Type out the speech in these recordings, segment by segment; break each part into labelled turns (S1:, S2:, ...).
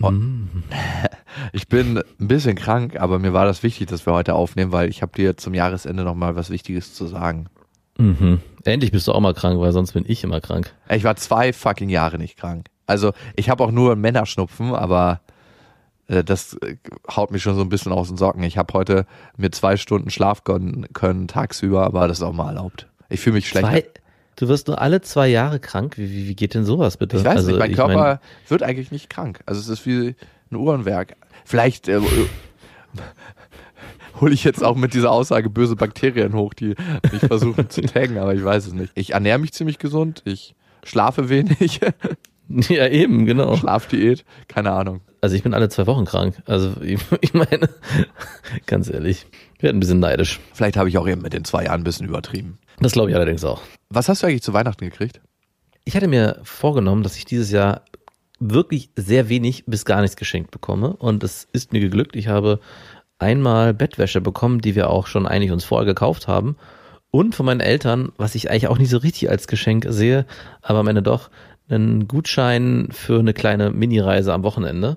S1: Und Ich bin ein bisschen krank, aber mir war das wichtig, dass wir heute aufnehmen, weil ich habe dir zum Jahresende noch mal was Wichtiges zu sagen.
S2: Mhm. Endlich bist du auch mal krank, weil sonst bin ich immer krank.
S1: Ich war zwei fucking Jahre nicht krank. Also ich habe auch nur Männerschnupfen, aber äh, das äh, haut mich schon so ein bisschen aus den Socken. Ich habe heute mir zwei Stunden Schlaf gönnen können tagsüber, aber das ist auch mal erlaubt. Ich fühle mich schlecht.
S2: Zwei, du wirst nur alle zwei Jahre krank. Wie, wie, wie geht denn sowas bitte?
S1: Ich weiß
S2: also,
S1: nicht, mein Körper
S2: mein,
S1: wird eigentlich nicht krank. Also es ist wie ein Uhrenwerk. Vielleicht äh, hole ich jetzt auch mit dieser Aussage böse Bakterien hoch, die mich versuchen zu taggen, aber ich weiß es nicht. Ich ernähre mich ziemlich gesund, ich schlafe wenig,
S2: ja, eben, genau.
S1: Schlafdiät, keine Ahnung.
S2: Also ich bin alle zwei Wochen krank. Also ich, ich meine, ganz ehrlich, ich werde ein bisschen neidisch.
S1: Vielleicht habe ich auch eben mit den zwei Jahren ein bisschen übertrieben.
S2: Das glaube ich allerdings auch.
S1: Was hast du eigentlich zu Weihnachten gekriegt?
S2: Ich hatte mir vorgenommen, dass ich dieses Jahr wirklich sehr wenig bis gar nichts geschenkt bekomme. Und es ist mir geglückt. Ich habe einmal Bettwäsche bekommen, die wir auch schon eigentlich uns vorher gekauft haben. Und von meinen Eltern, was ich eigentlich auch nicht so richtig als Geschenk sehe, aber am Ende doch, einen Gutschein für eine kleine Mini-Reise am Wochenende.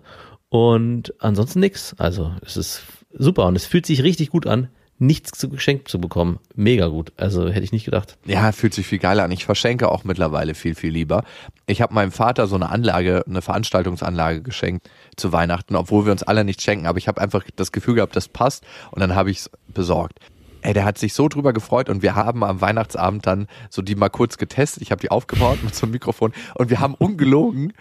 S2: Und ansonsten nix. Also es ist super und es fühlt sich richtig gut an, nichts zu geschenkt zu bekommen. Mega gut. Also hätte ich nicht gedacht.
S1: Ja, fühlt sich viel geiler an. Ich verschenke auch mittlerweile viel, viel lieber. Ich habe meinem Vater so eine Anlage, eine Veranstaltungsanlage geschenkt zu Weihnachten, obwohl wir uns alle nicht schenken. Aber ich habe einfach das Gefühl gehabt, das passt und dann habe ich es besorgt. Ey, der hat sich so drüber gefreut und wir haben am Weihnachtsabend dann so die mal kurz getestet. Ich habe die aufgebaut mit so einem Mikrofon und wir haben ungelogen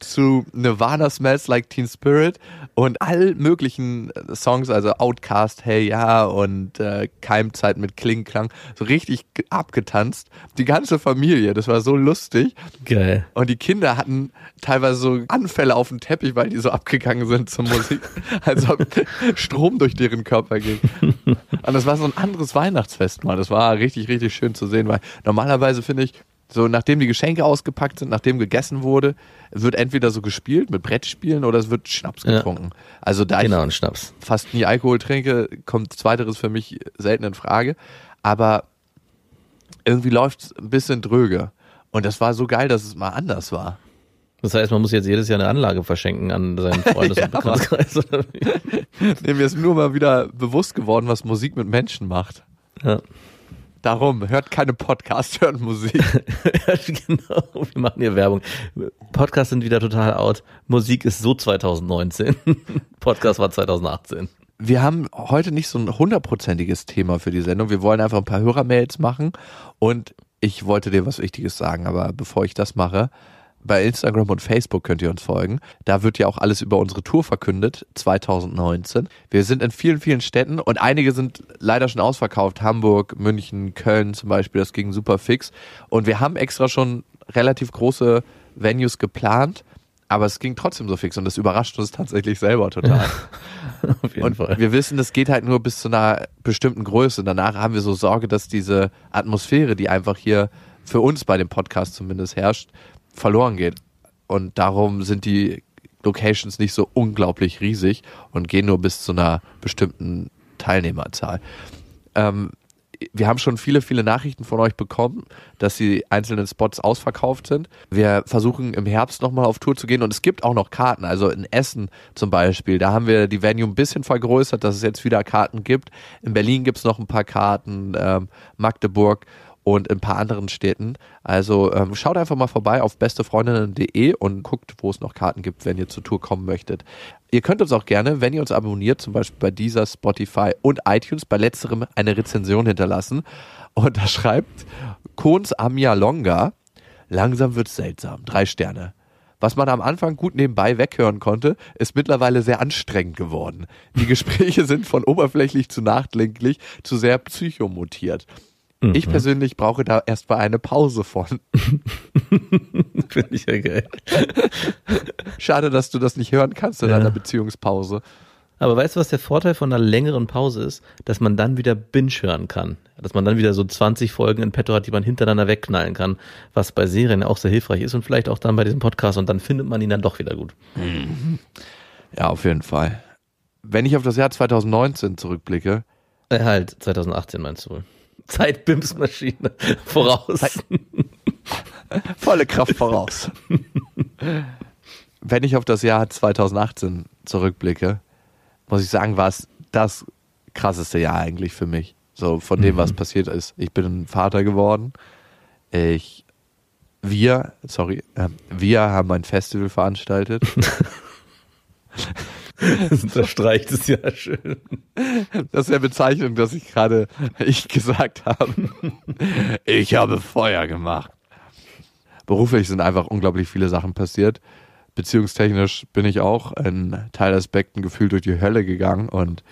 S1: zu Nirvana Smells Like Teen Spirit und all möglichen Songs, also Outcast, Hey Ja und äh, Keimzeit mit Klingklang, so richtig ge- abgetanzt. Die ganze Familie, das war so lustig.
S2: Geil.
S1: Und die Kinder hatten teilweise so Anfälle auf dem Teppich, weil die so abgegangen sind zur Musik, als ob Strom durch deren Körper ging. Und das war so ein anderes Weihnachtsfest mal. Das war richtig, richtig schön zu sehen, weil normalerweise finde ich, so nachdem die Geschenke ausgepackt sind, nachdem gegessen wurde, wird entweder so gespielt mit Brettspielen oder es wird Schnaps
S2: Ja.
S1: getrunken. Also da
S2: Genau,
S1: ich
S2: Schnaps.
S1: fast nie Alkohol trinke, kommt zweiteres für mich selten in Frage. Aber irgendwie läuft es ein bisschen dröge. Und das war so geil, dass es mal anders war.
S2: Das heißt, man muss jetzt jedes Jahr eine Anlage verschenken an seinen Freundes- und Bekanntenkreis. oder?
S1: Nee, mir ist nur mal wieder bewusst geworden, was Musik mit Menschen macht.
S2: Ja.
S1: Darum, hört keine Podcasts, hört Musik.
S2: genau, wir machen hier Werbung. Podcasts sind wieder total out. Musik ist so 2019. Podcast war 2018.
S1: Wir haben heute nicht so ein hundertprozentiges Thema für die Sendung. Wir wollen einfach ein paar Hörermails machen und ich wollte dir was Wichtiges sagen, aber bevor ich das mache, bei Instagram und Facebook könnt ihr uns folgen. Da wird ja auch alles über unsere Tour verkündet, 2019. Wir sind in vielen, vielen Städten und einige sind leider schon ausverkauft. Hamburg, München, Köln zum Beispiel, das ging super fix. Und wir haben extra schon relativ große Venues geplant, aber es ging trotzdem so fix und das überrascht uns tatsächlich selber total.
S2: Auf jeden
S1: Und
S2: Fall.
S1: wir wissen, das geht halt nur bis zu einer bestimmten Größe. Danach haben wir so Sorge, dass diese Atmosphäre, die einfach hier für uns bei dem Podcast zumindest herrscht, verloren geht. Und darum sind die Locations nicht so unglaublich riesig und gehen nur bis zu einer bestimmten Teilnehmerzahl. Ähm, wir haben schon viele, viele Nachrichten von euch bekommen, dass die einzelnen Spots ausverkauft sind. Wir versuchen im Herbst nochmal auf Tour zu gehen und es gibt auch noch Karten. Also in Essen zum Beispiel, da haben wir die Venue ein bisschen vergrößert, dass es jetzt wieder Karten gibt. In Berlin gibt es noch ein paar Karten, ähm, Magdeburg und in ein paar anderen Städten. Also ähm, schaut einfach mal vorbei auf bestefreundinnen.de und guckt, wo es noch Karten gibt, wenn ihr zur Tour kommen möchtet. Ihr könnt uns auch gerne, wenn ihr uns abonniert, zum Beispiel bei dieser, Spotify und iTunes, bei letzterem eine Rezension hinterlassen. Und da schreibt Kons Amia Longa, langsam wird's seltsam, drei Sterne. Was man am Anfang gut nebenbei weghören konnte, ist mittlerweile sehr anstrengend geworden. Die Gespräche sind von oberflächlich zu nachdenklich zu sehr psychomotiert.
S2: Mhm.
S1: Ich persönlich brauche da erstmal eine Pause von.
S2: Finde ich ja geil.
S1: Schade, dass du das nicht hören kannst in
S2: Ja.
S1: einer Beziehungspause.
S2: Aber weißt du, was der Vorteil von einer längeren Pause ist? Dass man dann wieder Binge hören kann. Dass man dann wieder so 20 Folgen in petto hat, die man hintereinander wegknallen kann, was bei Serien auch sehr hilfreich ist und vielleicht auch dann bei diesem Podcast und dann findet man ihn dann doch wieder gut.
S1: Ja, auf jeden Fall. Wenn ich auf das Jahr 2019 zurückblicke,
S2: Äh, halt, 2018 meinst du wohl. Zeitbimsmaschine voraus.
S1: volle Kraft voraus. Wenn ich auf das Jahr 2018 zurückblicke, muss ich sagen, war es das krasseste Jahr eigentlich für mich. So von dem, was passiert ist. Ich bin Vater geworden. Ich, wir, sorry, äh, wir haben ein Festival veranstaltet.
S2: Das unterstreicht es ja schön.
S1: Das ist ja bezeichnend, dass ich gerade ich gesagt habe. Ich habe Feuer gemacht. Beruflich sind einfach unglaublich viele Sachen passiert. Beziehungstechnisch bin ich auch in Teilaspekten gefühlt durch die Hölle gegangen und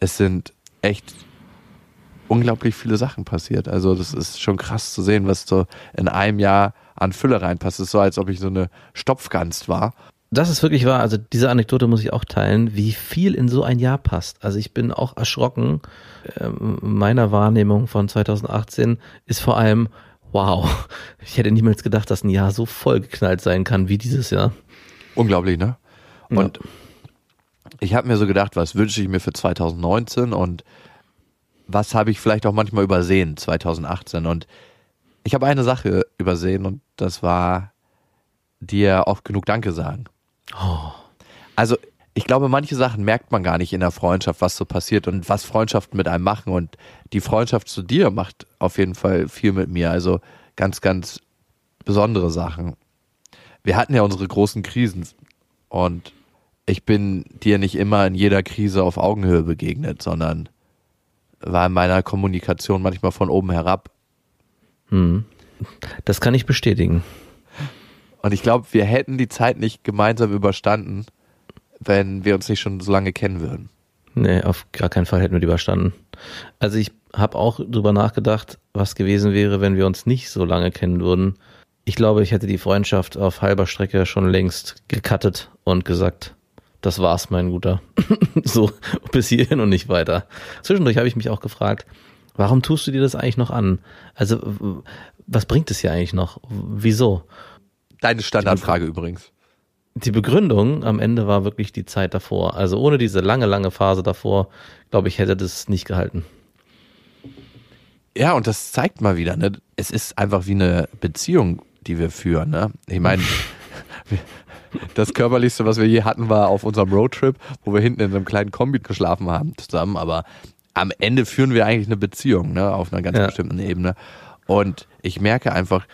S1: es sind echt unglaublich viele Sachen passiert. Also das ist schon krass zu sehen, was so in einem Jahr an Fülle reinpasst. Es ist so, als ob ich so eine Stopfgans war.
S2: Das ist wirklich wahr. Also diese Anekdote muss ich auch teilen, wie viel in so ein Jahr passt. Also ich bin auch erschrocken. Ähm, meiner Wahrnehmung von 2018 ist vor allem, wow, ich hätte niemals gedacht, dass ein Jahr so vollgeknallt sein kann wie dieses Jahr.
S1: Unglaublich, ne? Und ich habe mir so gedacht, was wünsche ich mir für 2019 und was habe ich vielleicht auch manchmal übersehen 2018 und ich habe eine Sache übersehen und das war dir oft genug Danke sagen. Also ich glaube, manche Sachen merkt man gar nicht in der Freundschaft, was so passiert und was Freundschaften mit einem machen und die Freundschaft zu dir macht auf jeden Fall viel mit mir, also ganz, ganz besondere Sachen. Wir hatten ja unsere großen Krisen und ich bin dir nicht immer in jeder Krise auf Augenhöhe begegnet, sondern war in meiner Kommunikation manchmal von oben herab.
S2: Das kann ich bestätigen.
S1: Und ich glaube, wir hätten die Zeit nicht gemeinsam überstanden, wenn wir uns nicht schon so lange kennen würden.
S2: Nee, auf gar keinen Fall hätten wir die überstanden. Also ich habe auch drüber nachgedacht, was gewesen wäre, wenn wir uns nicht so lange kennen würden. Ich glaube, ich hätte die Freundschaft auf halber Strecke schon längst gecuttet und gesagt, das war's, mein Guter. so, bis hierhin und nicht weiter. Zwischendurch habe ich mich auch gefragt, warum tust du dir das eigentlich noch an? Also, was bringt es hier eigentlich noch? Wieso?
S1: Deine Standardfrage übrigens.
S2: Die Begründung am Ende war wirklich die Zeit davor. Also ohne diese lange, lange Phase davor, glaube ich, hätte das nicht gehalten.
S1: Ja, und das zeigt mal wieder, ne? Es ist einfach wie eine Beziehung, die wir führen, ne? Ich meine, das körperlichste, was wir je hatten, war auf unserem Roadtrip, wo wir hinten in einem kleinen Kombi geschlafen haben zusammen, aber am Ende führen wir eigentlich eine Beziehung, ne? Auf einer ganz
S2: Ja.
S1: bestimmten Ebene. Und ich merke einfach,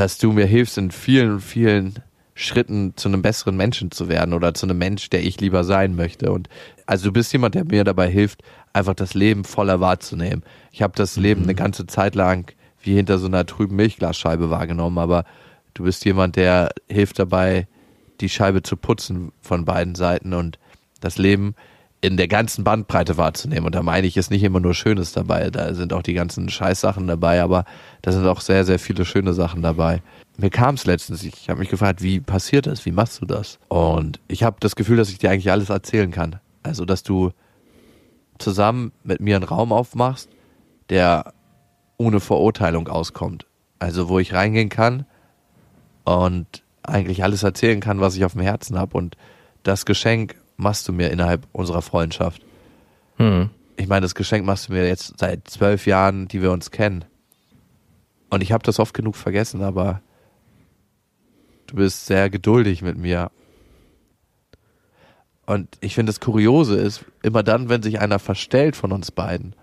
S1: dass du mir hilfst, in vielen, vielen Schritten zu einem besseren Menschen zu werden oder zu einem Mensch, der ich lieber sein möchte. Und also du bist jemand, der mir dabei hilft, einfach das Leben voller wahrzunehmen. Ich habe das Leben eine ganze Zeit lang wie hinter so einer trüben Milchglasscheibe wahrgenommen, aber du bist jemand, der hilft dabei, die Scheibe zu putzen von beiden Seiten und das Leben in der ganzen Bandbreite wahrzunehmen. Und da meine ich, ist nicht immer nur Schönes dabei. Da sind auch die ganzen Scheißsachen dabei, aber da sind auch sehr, sehr viele schöne Sachen dabei. Mir kam es letztens, ich habe mich gefragt, wie passiert das? Wie machst du das? Und ich habe das Gefühl, dass ich dir eigentlich alles erzählen kann. Also, dass du zusammen mit mir einen Raum aufmachst, der ohne Verurteilung auskommt. Also, wo ich reingehen kann und eigentlich alles erzählen kann, was ich auf dem Herzen habe. Und das Geschenk machst du mir innerhalb unserer Freundschaft.
S2: Hm.
S1: Ich meine, das Geschenk machst du mir jetzt seit zwölf Jahren, die wir uns kennen. Und ich habe das oft genug vergessen, aber du bist sehr geduldig mit mir. Und ich finde, das Kuriose ist, immer dann, wenn sich einer verstellt von uns beiden,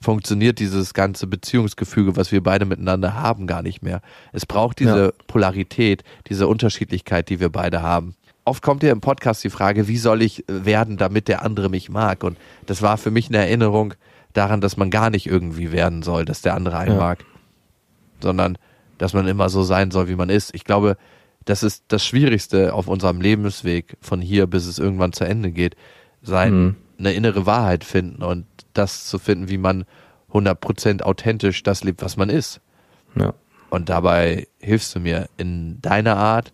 S1: funktioniert dieses ganze Beziehungsgefüge, was wir beide miteinander haben, gar nicht mehr. Es braucht diese
S2: Ja.
S1: Polarität, diese Unterschiedlichkeit, die wir beide haben. Oft kommt ja im Podcast die Frage, wie soll ich werden, damit der andere mich mag? Und das war für mich eine Erinnerung daran, dass man gar nicht irgendwie werden soll, dass der andere einen
S2: Ja.
S1: mag, sondern dass man immer so sein soll, wie man ist. Ich glaube, das ist das Schwierigste auf unserem Lebensweg von hier, bis es irgendwann zu Ende geht, sein,
S2: Mhm.
S1: eine innere Wahrheit finden und das zu finden, wie man 100% authentisch das lebt, was man ist.
S2: Ja.
S1: Und dabei hilfst du mir in deiner Art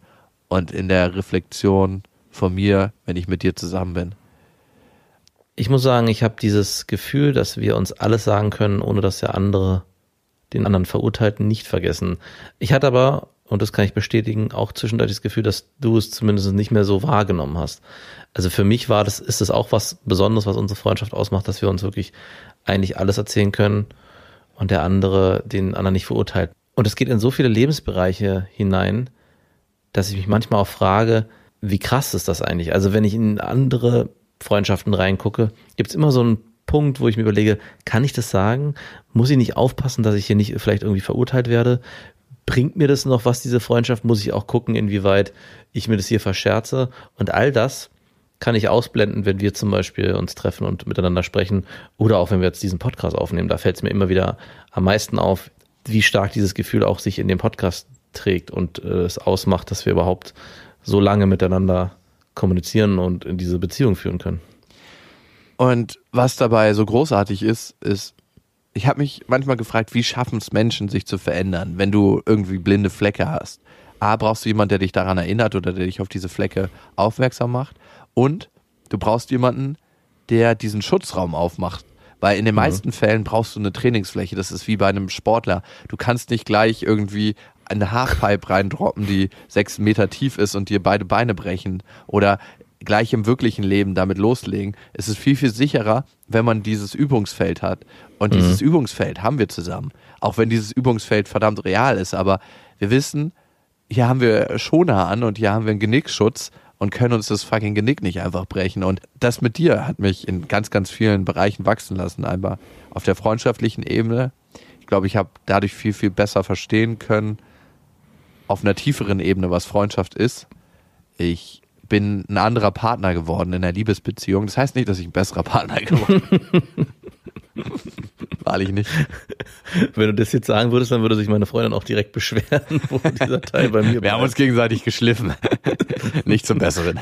S1: und in der Reflexion von mir, wenn ich mit dir zusammen bin.
S2: Ich muss sagen, ich habe dieses Gefühl, dass wir uns alles sagen können, ohne dass der andere den anderen Verurteilten nicht vergessen. Ich hatte aber, und das kann ich bestätigen, auch zwischendurch das Gefühl, dass du es zumindest nicht mehr so wahrgenommen hast. Also für mich war das, ist es auch was Besonderes, was unsere Freundschaft ausmacht, dass wir uns wirklich eigentlich alles erzählen können und der andere den anderen nicht verurteilt. Und es geht in so viele Lebensbereiche hinein, dass ich mich manchmal auch frage, wie krass ist das eigentlich? Also wenn ich in andere Freundschaften reingucke, gibt es immer so einen Punkt, wo ich mir überlege, kann ich das sagen? Muss ich nicht aufpassen, dass ich hier nicht vielleicht irgendwie verurteilt werde? Bringt mir das noch was, diese Freundschaft? Muss ich auch gucken, inwieweit ich mir das hier verscherze? Und all das kann ich ausblenden, wenn wir zum Beispiel uns treffen und miteinander sprechen oder auch wenn wir jetzt diesen Podcast aufnehmen. Da fällt es mir immer wieder am meisten auf, wie stark dieses Gefühl auch sich in dem Podcast trägt und äh, es ausmacht, dass wir überhaupt so lange miteinander kommunizieren und in diese Beziehung führen können.
S1: Und was dabei so großartig ist, ist, ich habe mich manchmal gefragt, wie schaffen es Menschen, sich zu verändern, wenn du irgendwie blinde Flecke hast. A, brauchst du jemanden, der dich daran erinnert oder der dich auf diese Flecke aufmerksam macht. Und du brauchst jemanden, der diesen Schutzraum aufmacht. Weil in den mhm. meisten Fällen brauchst du eine Trainingsfläche. Das ist wie bei einem Sportler. Du kannst nicht gleich irgendwie eine Halfpipe reindroppen, die sechs Meter tief ist und dir beide Beine brechen. Oder gleich im wirklichen Leben damit loslegen. Es ist viel, viel sicherer, wenn man dieses Übungsfeld hat. Und mhm. dieses Übungsfeld haben wir zusammen. Auch wenn dieses Übungsfeld verdammt real ist. Aber wir wissen, hier haben wir Schoner an und hier haben wir einen Genickschutz und können uns das fucking Genick nicht einfach brechen. Und das mit dir hat mich in ganz, ganz vielen Bereichen wachsen lassen. Einmal auf der freundschaftlichen Ebene. Ich glaube, ich habe dadurch viel, viel besser verstehen können, auf einer tieferen Ebene, was Freundschaft ist. Ich bin ein anderer Partner geworden in der Liebesbeziehung. Das heißt nicht, dass ich ein besserer Partner geworden bin. Wahrlich nicht.
S2: Wenn du das jetzt sagen würdest, dann würde sich meine Freundin auch direkt beschweren, wo dieser Teil bei mir
S1: Wir bleibt. haben uns gegenseitig geschliffen. nicht zum Besseren.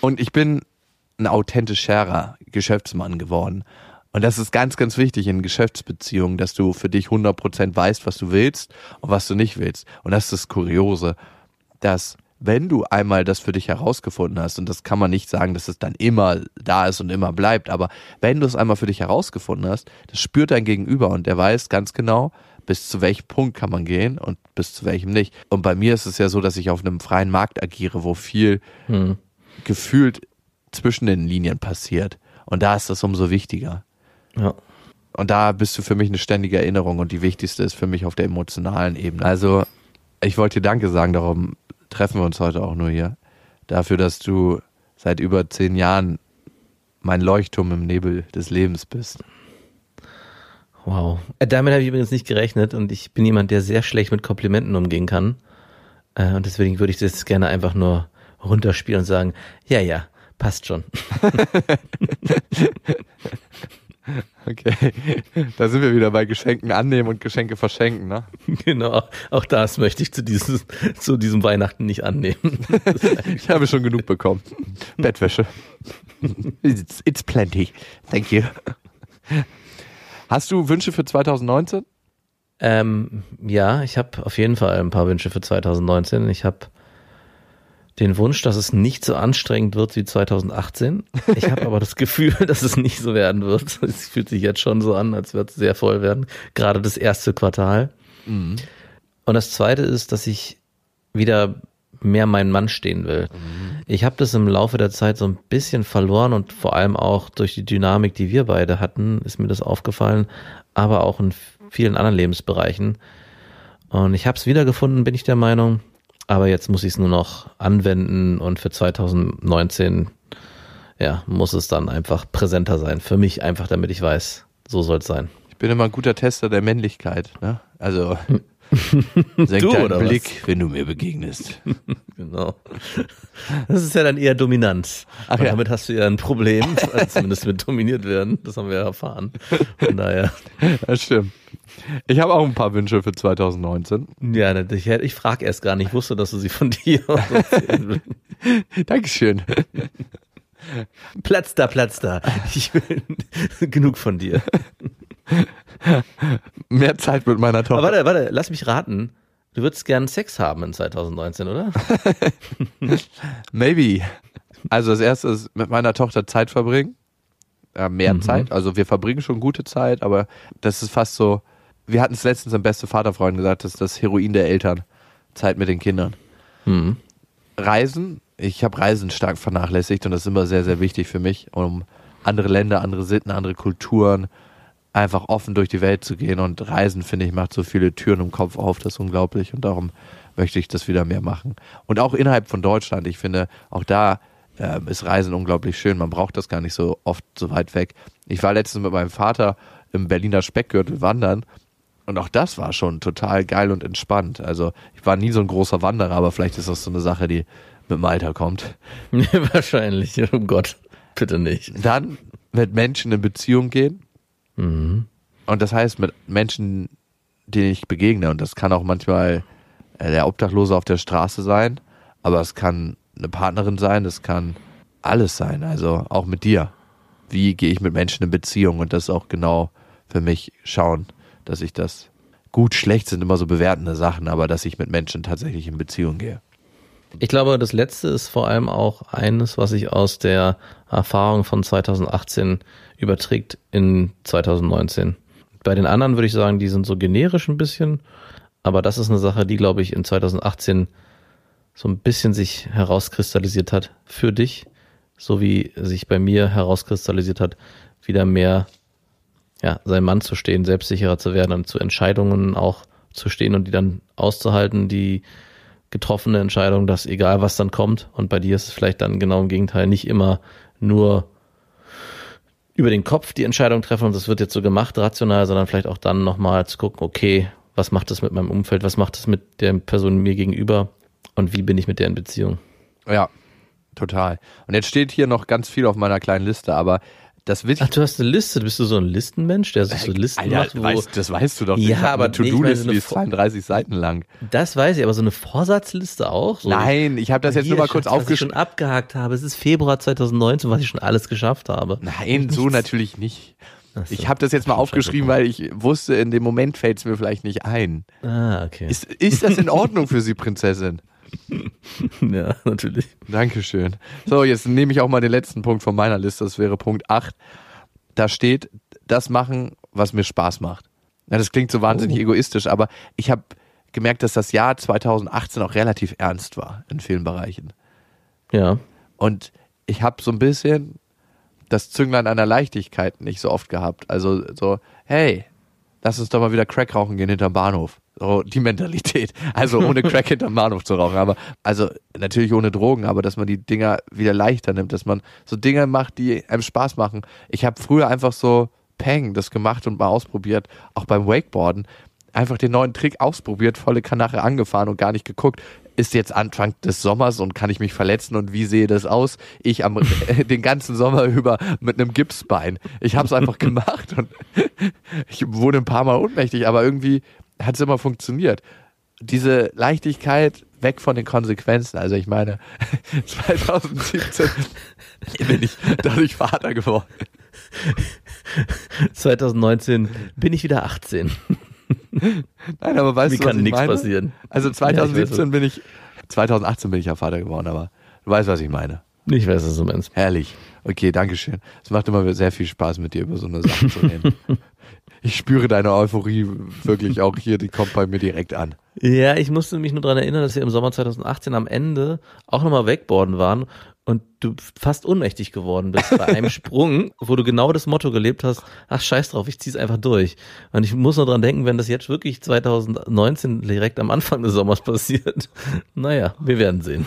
S1: Und ich bin ein authentischerer Geschäftsmann geworden. Und das ist ganz, ganz wichtig in Geschäftsbeziehungen, dass du für dich 100% weißt, was du willst und was du nicht willst. Und das ist das Kuriose, dass wenn du einmal das für dich herausgefunden hast, und das kann man nicht sagen, dass es dann immer da ist und immer bleibt, aber wenn du es einmal für dich herausgefunden hast, das spürt dein Gegenüber und der weiß ganz genau, bis zu welchem Punkt kann man gehen und bis zu welchem nicht. Und bei mir ist es ja so, dass ich auf einem freien Markt agiere, wo viel hm. gefühlt zwischen den Linien passiert. Und da ist das umso wichtiger.
S2: Ja.
S1: Und da bist du für mich eine ständige Erinnerung und die wichtigste ist für mich auf der emotionalen Ebene. Also, ich wollte dir Danke sagen, darum treffen wir uns heute auch nur hier. Dafür, dass du seit über zehn Jahren mein Leuchtturm im Nebel des Lebens bist.
S2: Wow. Äh, damit habe ich übrigens nicht gerechnet und ich bin jemand, der sehr schlecht mit Komplimenten umgehen kann. Äh, und deswegen würde ich das gerne einfach nur runterspielen und sagen, ja, ja, passt schon.
S1: Okay, da sind wir wieder bei Geschenken annehmen und Geschenke verschenken, ne?
S2: Genau, auch das möchte ich zu diesem, zu diesem Weihnachten nicht annehmen.
S1: ich habe schon genug bekommen. Bettwäsche. It's, it's plenty. Thank you. Hast du Wünsche für 2019?
S2: Ähm, ja, ich habe auf jeden Fall ein paar Wünsche für 2019. Ich habe den Wunsch, dass es nicht so anstrengend wird wie 2018. Ich habe aber das Gefühl, dass es nicht so werden wird. Es fühlt sich jetzt schon so an, als wird es sehr voll werden. Gerade das erste Quartal. Mhm. Und das zweite ist, dass ich wieder mehr mein Mann stehen will. Mhm. Ich habe das im Laufe der Zeit so ein bisschen verloren und vor allem auch durch die Dynamik, die wir beide hatten, ist mir das aufgefallen, aber auch in vielen anderen Lebensbereichen. Und ich habe es wiedergefunden, bin ich der Meinung. Aber jetzt muss ich es nur noch anwenden und für 2019 ja, muss es dann einfach präsenter sein. Für mich einfach, damit ich weiß, so soll es sein.
S1: Ich bin immer ein guter Tester der Männlichkeit. Ne? Also senk du, deinen Blick, was? wenn du mir begegnest.
S2: genau. Das ist ja dann eher Dominanz. Ach ja. damit hast du ja ein Problem, zumindest mit dominiert werden. Das haben wir ja erfahren. Von daher.
S1: Das stimmt. Ich habe auch ein paar Wünsche für 2019.
S2: Ja, ich, ich frage erst gar nicht. Ich wusste, dass du sie von dir
S1: Dankeschön.
S2: Platz da, Platz da. Ich will genug von dir.
S1: Mehr Zeit mit meiner Tochter.
S2: Aber warte, warte, lass mich raten. Du würdest gern Sex haben in 2019, oder?
S1: Maybe. Also das erste ist mit meiner Tochter Zeit verbringen. Ja, mehr
S2: Mhm.
S1: Zeit. Also wir verbringen schon gute Zeit, aber das ist fast so. Wir hatten es letztens im beste Vaterfreund gesagt, das ist das Heroin der Eltern. Zeit mit den Kindern.
S2: Mhm.
S1: Reisen, ich habe Reisen stark vernachlässigt und das ist immer sehr, sehr wichtig für mich, um andere Länder, andere Sitten, andere Kulturen einfach offen durch die Welt zu gehen. Und Reisen, finde ich, macht so viele Türen im Kopf auf, das ist unglaublich. Und darum möchte ich das wieder mehr machen. Und auch innerhalb von Deutschland, ich finde, auch da ähm, ist Reisen unglaublich schön. Man braucht das gar nicht so oft so weit weg. Ich war letztens mit meinem Vater im Berliner Speckgürtel wandern und auch das war schon total geil und entspannt. Also ich war nie so ein großer Wanderer, aber vielleicht ist das so eine Sache, die mit dem Alter kommt.
S2: Wahrscheinlich. Oh Gott, bitte nicht.
S1: Dann mit Menschen in Beziehung gehen.
S2: Mhm.
S1: Und das heißt mit Menschen, denen ich begegne. Und das kann auch manchmal äh, der Obdachlose auf der Straße sein, aber es kann eine Partnerin sein, es kann alles sein. Also auch mit dir. Wie gehe ich mit Menschen in Beziehung? Und das auch genau für mich schauen, dass ich das gut, schlecht sind immer so bewertende Sachen, aber dass ich mit Menschen tatsächlich in Beziehung gehe.
S2: Ich glaube, das letzte ist vor allem auch eines, was sich aus der Erfahrung von 2018 überträgt in 2019. Bei den anderen würde ich sagen, die sind so generisch ein bisschen, aber das ist eine Sache, die, glaube ich, in 2018 so ein bisschen sich herauskristallisiert hat für dich, so wie sich bei mir herauskristallisiert hat, wieder mehr ja, sein Mann zu stehen, selbstsicherer zu werden und zu Entscheidungen auch zu stehen und die dann auszuhalten, die getroffene Entscheidung, dass egal was dann kommt, und bei dir ist es vielleicht dann genau im Gegenteil, nicht immer nur über den Kopf die Entscheidung treffen und das wird jetzt so gemacht, rational, sondern vielleicht auch dann nochmal zu gucken, okay, was macht das mit meinem Umfeld, was macht das mit der Person mir gegenüber und wie bin ich mit der in Beziehung?
S1: Ja, total. Und jetzt steht hier noch ganz viel auf meiner kleinen Liste, aber das ich
S2: Ach, du hast eine Liste, bist du so ein Listenmensch, der so Listen
S1: Alter,
S2: macht, wo,
S1: weißt, das weißt du doch.
S2: Ja, aber nee, ich
S1: To-Do-Liste,
S2: so
S1: die ist
S2: Vor-
S1: 32 Seiten lang.
S2: das weiß ich, aber so eine Vorsatzliste auch? So,
S1: Nein, ich habe das jetzt
S2: Hier,
S1: nur mal kurz
S2: Schatz, was ich schon
S1: aufgeschrieben.
S2: abgehakt habe. Es ist Februar 2019, was ich schon alles geschafft habe.
S1: Nein, so natürlich nicht.
S2: So.
S1: Ich habe das jetzt mal aufgeschrieben, weil ich wusste, in dem Moment fällt es mir vielleicht nicht ein.
S2: Ah, okay.
S1: Ist, ist das in Ordnung für Sie, Prinzessin?
S2: ja, natürlich.
S1: Dankeschön. So, jetzt nehme ich auch mal den letzten Punkt von meiner Liste. Das wäre Punkt 8. Da steht, das machen, was mir Spaß macht. Ja, das klingt so wahnsinnig
S2: Oh.
S1: egoistisch, aber ich habe gemerkt, dass das Jahr 2018 auch relativ ernst war in vielen Bereichen.
S2: Ja.
S1: Und ich habe so ein bisschen das Zünglein einer Leichtigkeit nicht so oft gehabt. Also so, hey, lass uns doch mal wieder Crack rauchen gehen hinterm Bahnhof. So die Mentalität. Also ohne Crack hinterm Bahnhof zu rauchen. Aber also natürlich ohne Drogen, aber dass man die Dinger wieder leichter nimmt, dass man so Dinge macht, die einem Spaß machen. Ich habe früher einfach so Peng das gemacht und mal ausprobiert, auch beim Wakeboarden. Einfach den neuen Trick ausprobiert, volle Kanache angefahren und gar nicht geguckt. Ist jetzt Anfang des Sommers und kann ich mich verletzen und wie sehe das aus? Ich am den ganzen Sommer über mit einem Gipsbein. Ich habe es einfach gemacht und ich wurde ein paar Mal ohnmächtig, aber irgendwie hat es immer funktioniert. Diese Leichtigkeit weg von den Konsequenzen. Also ich meine, 2017 bin ich dadurch Vater geworden.
S2: 2019 bin ich wieder 18.
S1: Nein, aber weißt
S2: Mir
S1: du, was
S2: kann
S1: ich
S2: nichts
S1: meine?
S2: passieren.
S1: Also
S2: Ja, ich
S1: 2017
S2: weiß.
S1: bin ich, 2018 bin ich ja Vater geworden, aber du weißt, was ich meine.
S2: Ich weiß, was du meinst.
S1: Herrlich. Okay, danke schön. Es macht immer sehr viel Spaß, mit dir über so eine Sache zu reden. Ich spüre deine Euphorie wirklich auch hier, die kommt bei mir direkt an.
S2: Ja, ich musste mich nur daran erinnern, dass wir im Sommer 2018 am Ende auch nochmal Wakeboarden waren und du fast ohnmächtig geworden bist bei einem Sprung, wo du genau das Motto gelebt hast, ach scheiß drauf, ich zieh's einfach durch. Und ich muss nur dran denken, wenn das jetzt wirklich 2019 direkt am Anfang des Sommers passiert, naja, wir werden sehen.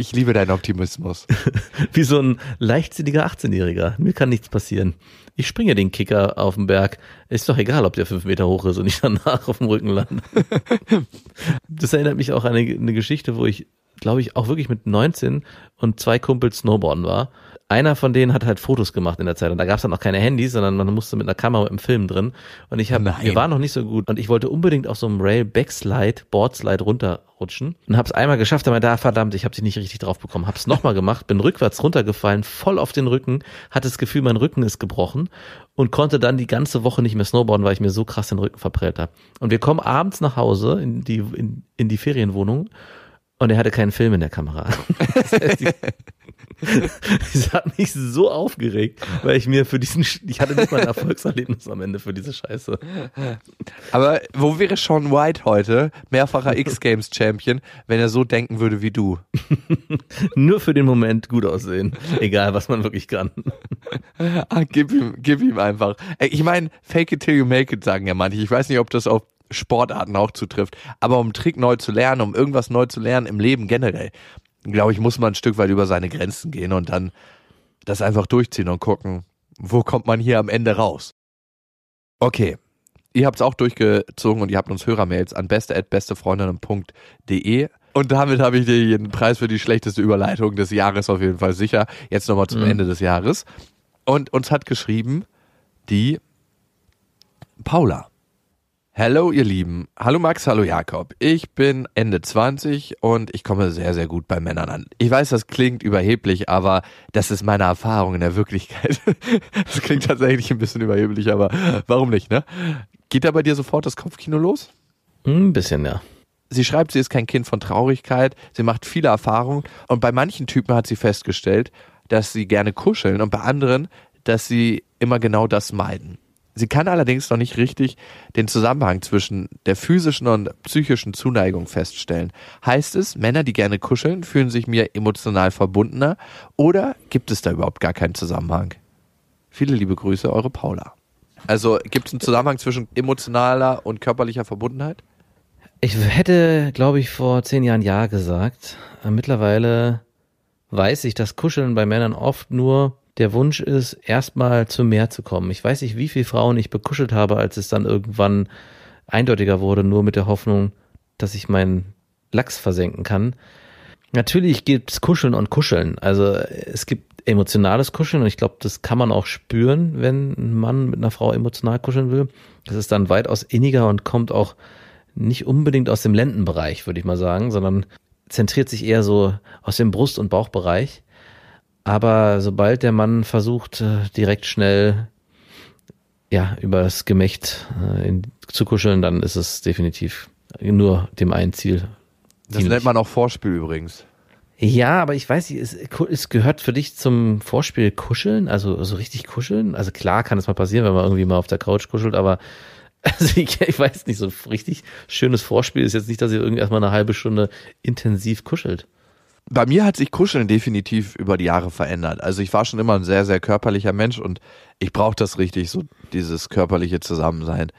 S1: Ich liebe deinen Optimismus.
S2: Wie so ein leichtsinniger 18-Jähriger. Mir kann nichts passieren. Ich springe den Kicker auf den Berg. Ist doch egal, ob der fünf Meter hoch ist und ich danach auf dem Rücken lande. Das erinnert mich auch an eine, eine Geschichte, wo ich glaube ich, auch wirklich mit 19 und zwei Kumpels Snowboarden war. Einer von denen hat halt Fotos gemacht in der Zeit und da gab es dann auch keine Handys, sondern man musste mit einer Kamera mit einem Film drin. Und ich habe, wir waren noch nicht so gut und ich wollte unbedingt auf so einem Rail Backslide, Boardslide runterrutschen und habe es einmal geschafft, aber da verdammt, ich habe sie nicht richtig drauf bekommen. Habe es nochmal gemacht, bin rückwärts runtergefallen, voll auf den Rücken, hatte das Gefühl, mein Rücken ist gebrochen und konnte dann die ganze Woche nicht mehr snowboarden, weil ich mir so krass den Rücken verprellt habe. Und wir kommen abends nach Hause in die in, in die Ferienwohnung und er hatte keinen Film in der Kamera. Das heißt, ich, ich hat mich so aufgeregt, weil ich mir für diesen, ich hatte nicht mal ein Erfolgserlebnis am Ende für diese Scheiße.
S1: Aber wo wäre Sean White heute, mehrfacher X-Games Champion, wenn er so denken würde wie du?
S2: Nur für den Moment gut aussehen, egal was man wirklich kann.
S1: Ah, gib ihm, gib ihm einfach. Ich meine, fake it till you make it, sagen ja manche. Ich weiß nicht, ob das auf Sportarten auch zutrifft. Aber um einen Trick neu zu lernen, um irgendwas neu zu lernen im Leben generell, glaube ich, muss man ein Stück weit über seine Grenzen gehen und dann das einfach durchziehen und gucken, wo kommt man hier am Ende raus. Okay. Ihr habt es auch durchgezogen und ihr habt uns Hörermails an beste@bestefreundinnen.de und damit habe ich dir den Preis für die schlechteste Überleitung des Jahres auf jeden Fall sicher. Jetzt nochmal zum
S2: Mhm.
S1: Ende des Jahres. Und uns hat geschrieben die Paula. Hallo ihr Lieben. Hallo Max, hallo Jakob. Ich bin Ende 20 und ich komme sehr, sehr gut bei Männern an. Ich weiß, das klingt überheblich, aber das ist meine Erfahrung in der Wirklichkeit. Das klingt tatsächlich ein bisschen überheblich, aber warum nicht, ne? Geht da bei dir sofort das Kopfkino los?
S2: Ein bisschen, ja.
S1: Sie schreibt, sie ist kein Kind von Traurigkeit, sie macht viele Erfahrungen und bei manchen Typen hat sie festgestellt, dass sie gerne kuscheln und bei anderen, dass sie immer genau das meiden. Sie kann allerdings noch nicht richtig den Zusammenhang zwischen der physischen und psychischen Zuneigung feststellen. Heißt es, Männer, die gerne kuscheln, fühlen sich mir emotional verbundener oder gibt es da überhaupt gar keinen Zusammenhang? Viele liebe Grüße, eure Paula. Also gibt es einen Zusammenhang zwischen emotionaler und körperlicher Verbundenheit?
S2: Ich hätte, glaube ich, vor zehn Jahren Ja gesagt. Mittlerweile weiß ich, dass Kuscheln bei Männern oft nur der Wunsch ist, erstmal zu mehr zu kommen. Ich weiß nicht, wie viele Frauen ich bekuschelt habe, als es dann irgendwann eindeutiger wurde, nur mit der Hoffnung, dass ich meinen Lachs versenken kann. Natürlich gibt's Kuscheln und Kuscheln. Also es gibt emotionales Kuscheln und ich glaube, das kann man auch spüren, wenn ein Mann mit einer Frau emotional kuscheln will. Das ist dann weitaus inniger und kommt auch nicht unbedingt aus dem Lendenbereich, würde ich mal sagen, sondern zentriert sich eher so aus dem Brust- und Bauchbereich. Aber sobald der Mann versucht, äh, direkt schnell ja über das Gemächt äh, in, zu kuscheln, dann ist es definitiv nur dem einen Ziel.
S1: Das nennt man auch Vorspiel übrigens.
S2: Ja, aber ich weiß nicht, es, es gehört für dich zum Vorspiel kuscheln, also so richtig kuscheln. Also klar kann es mal passieren, wenn man irgendwie mal auf der Couch kuschelt, aber also ich, ich weiß nicht, so richtig schönes Vorspiel ist jetzt nicht, dass ihr irgendwie erstmal eine halbe Stunde intensiv kuschelt.
S1: Bei mir hat sich Kuscheln definitiv über die Jahre verändert. Also ich war schon immer ein sehr, sehr körperlicher Mensch und ich brauche das richtig, so dieses körperliche Zusammensein.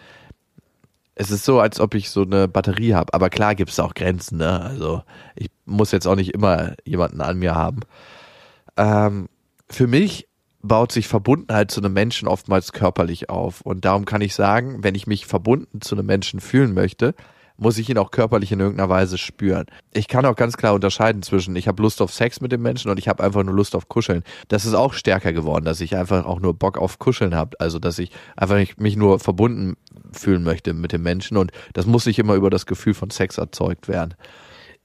S1: Es ist so, als ob ich so eine Batterie habe. Aber klar gibt es auch Grenzen, ne? Also ich muss jetzt auch nicht immer jemanden an mir haben. Ähm, für mich baut sich Verbundenheit zu einem Menschen oftmals körperlich auf. Und darum kann ich sagen, wenn ich mich verbunden zu einem Menschen fühlen möchte, muss ich ihn auch körperlich in irgendeiner Weise spüren. Ich kann auch ganz klar unterscheiden zwischen, ich habe Lust auf Sex mit dem Menschen und ich habe einfach nur Lust auf Kuscheln. Das ist auch stärker geworden, dass ich einfach auch nur Bock auf Kuscheln habe. Also, dass ich einfach nicht, mich nur verbunden fühlen möchte mit dem Menschen und das muss nicht immer über das Gefühl von Sex erzeugt werden.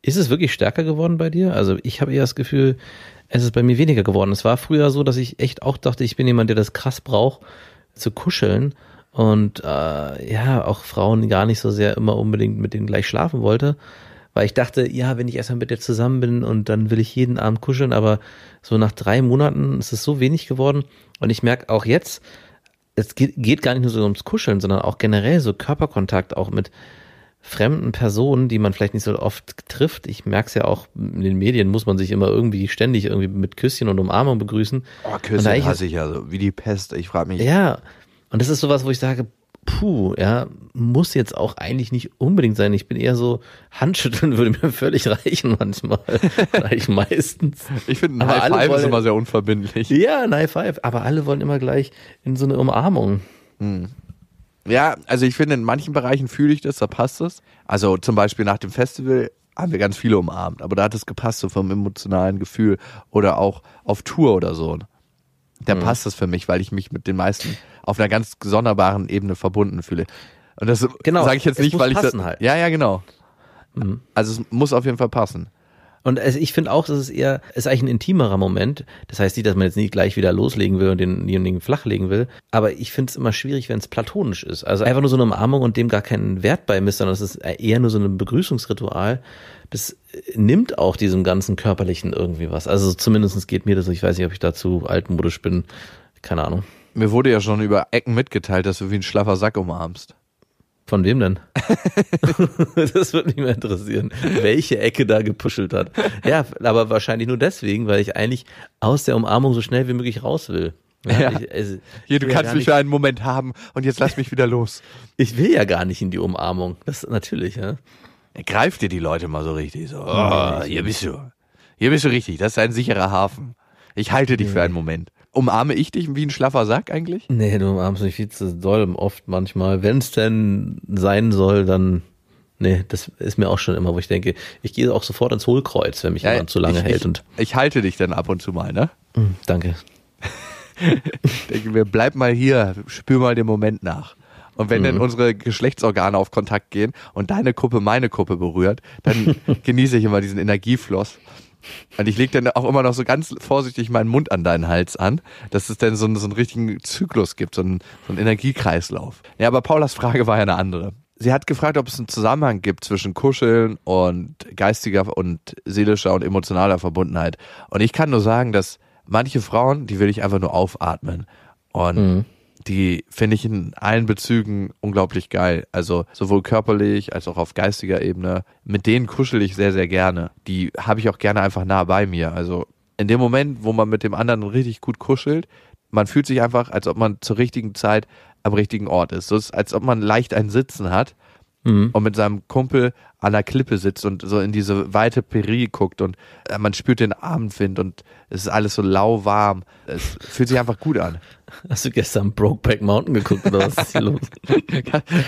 S2: Ist es wirklich stärker geworden bei dir? Also ich habe eher das Gefühl, es ist bei mir weniger geworden. Es war früher so, dass ich echt auch dachte, ich bin jemand, der das krass braucht, zu kuscheln und äh, ja, auch Frauen gar nicht so sehr immer unbedingt mit denen gleich schlafen wollte, weil ich dachte, ja, wenn ich erstmal mit dir zusammen bin und dann will ich jeden Abend kuscheln, aber so nach drei Monaten ist es so wenig geworden und ich merke auch jetzt, es geht, geht gar nicht nur so ums Kuscheln, sondern auch generell so Körperkontakt, auch mit fremden Personen, die man vielleicht nicht so oft trifft. Ich merke es ja auch, in den Medien muss man sich immer irgendwie ständig irgendwie mit Küsschen und Umarmung begrüßen.
S1: Oh,
S2: eigentlich-
S1: hasse ich ja so, wie die Pest. Ich frage mich,
S2: Ja, und das ist sowas, wo ich sage, puh, ja, muss jetzt auch eigentlich nicht unbedingt sein. Ich bin eher so, Handschütteln würde mir völlig reichen manchmal. Reicht meistens.
S1: ich finde, ein
S2: Aber
S1: High Five ist
S2: wollen-
S1: immer sehr unverbindlich.
S2: Ja, ein High Five. Aber alle wollen immer gleich in so eine Umarmung.
S1: Ja, also ich finde, in manchen Bereichen fühle ich das, da passt es. Also zum Beispiel nach dem Festival haben wir ganz viele umarmt, aber da hat es gepasst, so vom emotionalen Gefühl oder auch auf Tour oder so. Da
S2: Mhm.
S1: passt das für mich, weil ich mich mit den meisten auf einer ganz sonderbaren Ebene verbunden fühle. Und das
S2: Genau,
S1: sage ich jetzt
S2: es
S1: nicht, weil ich das,
S2: halt.
S1: ja, ja, genau.
S2: Mhm.
S1: Also es muss auf jeden Fall passen.
S2: Und also ich finde auch, das ist eher, ist eigentlich ein intimerer Moment. Das heißt nicht, dass man jetzt nicht gleich wieder loslegen will und denjenigen flachlegen will. Aber ich finde es immer schwierig, wenn es platonisch ist. Also einfach nur so eine Umarmung und dem gar keinen Wert beimisst, sondern es ist eher nur so ein Begrüßungsritual. Das äh, nimmt auch diesem ganzen Körperlichen irgendwie was. Also zumindest geht mir das. Ich weiß nicht, ob ich dazu altmodisch bin. Keine Ahnung.
S1: Mir wurde ja schon über Ecken mitgeteilt, dass du wie ein schlaffer Sack umarmst.
S2: Von wem denn? das würde mich mal interessieren, welche Ecke da gepuschelt hat. Ja, aber wahrscheinlich nur deswegen, weil ich eigentlich aus der Umarmung so schnell wie möglich raus will.
S1: Ja.
S2: Ich, also,
S1: Hier, du
S2: ja
S1: kannst
S2: gar
S1: mich für einen Moment haben und jetzt lass mich wieder los.
S2: Ich will ja gar nicht in die Umarmung. Das natürlich, ja.
S1: Greift dir die Leute mal so richtig so. Oh, hier bist du. Hier bist du richtig. Das ist ein sicherer Hafen. Ich halte dich für einen Moment. Umarme ich dich wie ein schlaffer Sack eigentlich?
S2: Nee, du umarmst mich viel zu doll, oft manchmal. Wenn es denn sein soll, dann. Nee, das ist mir auch schon immer, wo ich denke, ich gehe auch sofort ins Hohlkreuz, wenn mich jemand zu lange
S1: ich,
S2: hält.
S1: ich,
S2: Und
S1: ich halte dich dann ab und zu mal, ne?
S2: Hm, danke.
S1: Denke mir, bleib mal hier, spür mal den Moment nach. Und wenn dann unsere Geschlechtsorgane auf Kontakt gehen und deine Kuppe meine Kuppe berührt, dann genieße ich immer diesen Energiefloss. Und ich lege dann auch immer noch so ganz vorsichtig meinen Mund an deinen Hals an, dass es dann so, einen- so einen richtigen Zyklus gibt, so einen, so einen Energiekreislauf. Ja, aber Paulas Frage war ja eine andere. Sie hat gefragt, ob es einen Zusammenhang gibt zwischen Kuscheln und geistiger und seelischer und emotionaler Verbundenheit. Und ich kann nur sagen, dass manche Frauen, die will ich einfach nur aufatmen. Und die finde ich in allen Bezügen unglaublich geil. Also sowohl körperlich als auch auf geistiger Ebene. Mit denen kuschel ich sehr, sehr gerne. Die habe ich auch gerne einfach nah bei mir. Also in dem Moment, wo man mit dem anderen richtig gut kuschelt, man fühlt sich einfach, als ob man zur richtigen Zeit am richtigen Ort ist. So ist, als ob man leicht ein Sitzen hat und mit seinem Kumpel an der Klippe sitzt und so in diese weite Prärie guckt und äh, man spürt den Abendwind und es ist alles so lauwarm. Es fühlt sich einfach gut an.
S2: Hast du gestern Brokeback Mountain geguckt oder was ist hier los?